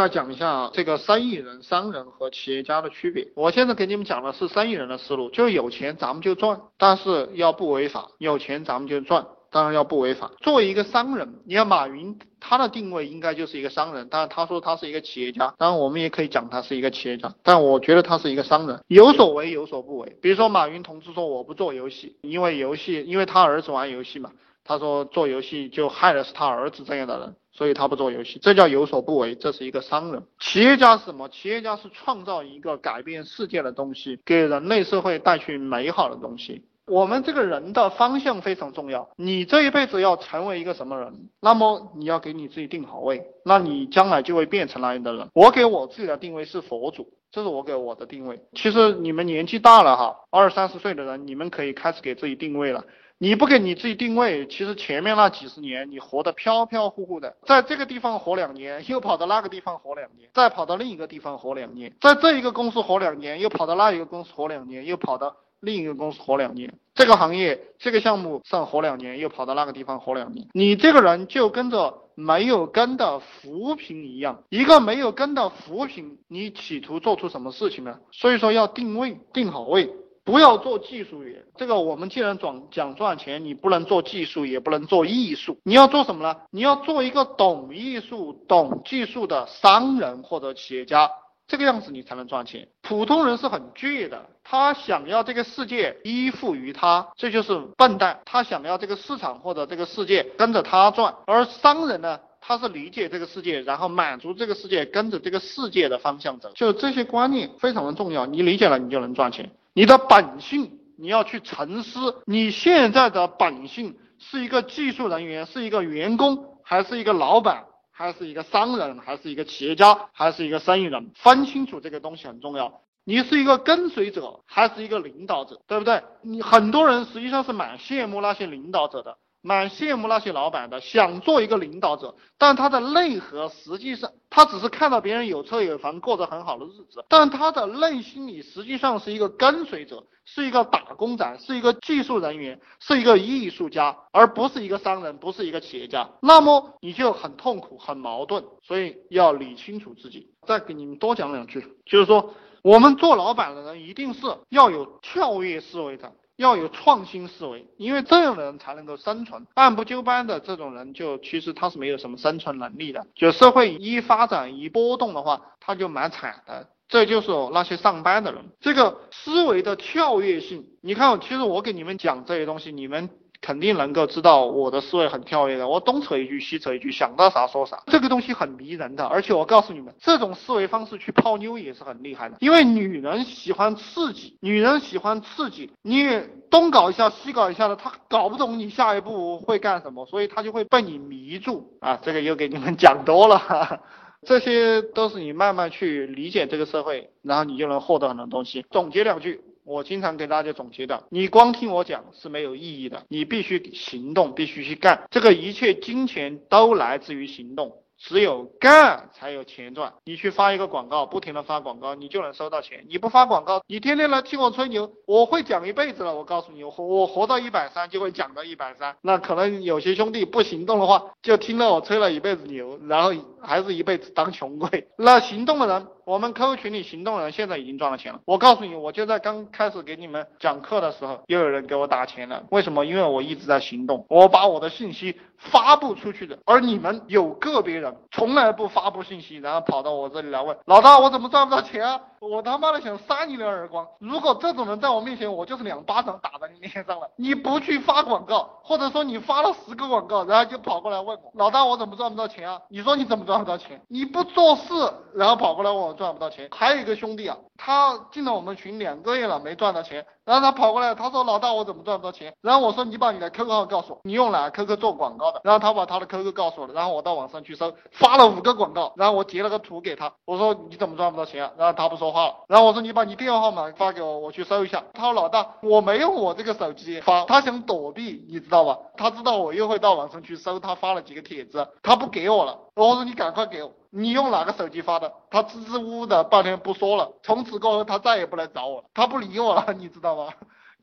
再讲一下这个生意人、商人和企业家的区别。我现在给你们讲的是生意人的思路，就是有钱咱们就赚，但是要不违法。有钱咱们就赚，当然要不违法。作为一个商人，你看马云他的定位应该就是一个商人，但是他说他是一个企业家，当然我们也可以讲他是一个企业家，但我觉得他是一个商人，有所为有所不为。比如说马云同志说我不做游戏，因为游戏因为他儿子玩游戏嘛。他说做游戏就害的是他儿子这样的人，所以他不做游戏，这叫有所不为，这是一个商人。企业家是什么？企业家是创造一个改变世界的东西，给人类社会带去美好的东西。我们这个人的方向非常重要，你这一辈子要成为一个什么人？那么你要给你自己定好位，那你将来就会变成那样的人。我给我自己的定位是佛祖，这是我给我的定位。其实你们年纪大了哈，二三十岁的人，你们可以开始给自己定位了。你不给你自己定位，其实前面那几十年你活得飘飘忽忽的，在这个地方活两年，又跑到那个地方活两年，再跑到另一个地方活两年，在这一个公司活两年，又跑到那一个公司活两年，又跑到另一个公司活两年，这个行业这个项目上活两年，又跑到那个地方活两年，你这个人就跟着没有根的浮萍一样，一个没有根的浮萍，你企图做出什么事情呢？所以说要定位，定好位。不要做技术员，这个我们既然讲讲赚钱，你不能做技术，也不能做艺术，你要做什么呢？你要做一个懂艺术、懂技术的商人或者企业家，这个样子你才能赚钱。普通人是很倔的，他想要这个世界依附于他，这就是笨蛋。他想要这个市场或者这个世界跟着他转，而商人呢？他是理解这个世界，然后满足这个世界，跟着这个世界的方向走，就这些观念非常的重要。你理解了，你就能赚钱。你的本性你要去沉思，你现在的本性是一个技术人员，是一个员工，还是一个老板，还是一个商人，还是一个企业家，还是一个生意人？分清楚这个东西很重要。你是一个跟随者，还是一个领导者，对不对？你很多人实际上是蛮羡慕那些领导者的。蛮羡慕那些老板的，想做一个领导者，但他的内核实际上，他只是看到别人有车有房，过着很好的日子，但他的内心里实际上是一个跟随者，是一个打工仔，是一个技术人员，是一个艺术家，而不是一个商人，不是一个企业家。那么你就很痛苦，很矛盾，所以要理清楚自己。再给你们多讲两句，就是说，我们做老板的人一定是要有跳跃思维的。要有创新思维，因为这样的人才能够生存。按部就班的这种人，就其实他是没有什么生存能力的。就社会一发展一波动的话，他就蛮惨的。这就是那些上班的人，这个思维的跳跃性。你看，其实我给你们讲这些东西，你们。肯定能够知道我的思维很跳跃的，我东扯一句西扯一句，想到啥说啥，这个东西很迷人的。而且我告诉你们，这种思维方式去泡妞也是很厉害的，因为女人喜欢刺激，女人喜欢刺激，你东搞一下西搞一下的，她搞不懂你下一步会干什么，所以她就会被你迷住啊。这个又给你们讲多了，哈哈，这些都是你慢慢去理解这个社会，然后你就能获得很多东西。总结两句。我经常给大家总结的，你光听我讲是没有意义的，你必须行动，必须去干。这个一切金钱都来自于行动。只有干才有钱赚。你去发一个广告，不停的发广告，你就能收到钱。你不发广告，你天天来听我吹牛，我会讲一辈子了。我告诉你，我我活到一百三就会讲到一百三。那可能有些兄弟不行动的话，就听了我吹了一辈子牛，然后还是一辈子当穷鬼。那行动的人，我们 QQ 群里行动的人现在已经赚了钱了。我告诉你，我就在刚开始给你们讲课的时候，又有人给我打钱了。为什么？因为我一直在行动，我把我的信息。发布出去的，而你们有个别人从来不发布信息，然后跑到我这里来问老大，我怎么赚不到钱啊？我他妈的想扇你两耳光！如果这种人在我面前，我就是两巴掌打在你脸上了。你不去发广告，或者说你发了十个广告，然后就跑过来问我老大，我怎么赚不到钱啊？你说你怎么赚不到钱？你不做事，然后跑过来问我赚不到钱。还有一个兄弟啊，他进了我们群两个月了，没赚到钱。然后他跑过来，他说老大，我怎么赚不到钱？然后我说你把你的 QQ 号告诉我，你用哪个 QQ 做广告的？然后他把他的 QQ 告诉我了，然后我到网上去搜，发了五个广告，然后我截了个图给他，我说你怎么赚不到钱啊？然后他不说话了，然后我说你把你电话号码发给我，我去搜一下。他说老大，我没用我这个手机发，他想躲避，你知道吧？他知道我又会到网上去搜他发了几个帖子，他不给我了。我说你赶快给我。你用哪个手机发的？他支支吾吾的半天不说了，从此过后他再也不来找我了，他不理我了，你知道吗？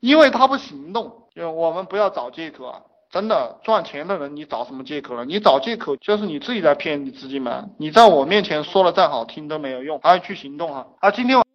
因为他不行动。就我们不要找借口啊，真的赚钱的人，你找什么借口呢？你找借口就是你自己在骗你自己嘛。你在我面前说了再好听都没有用，还要去行动哈。啊，今天。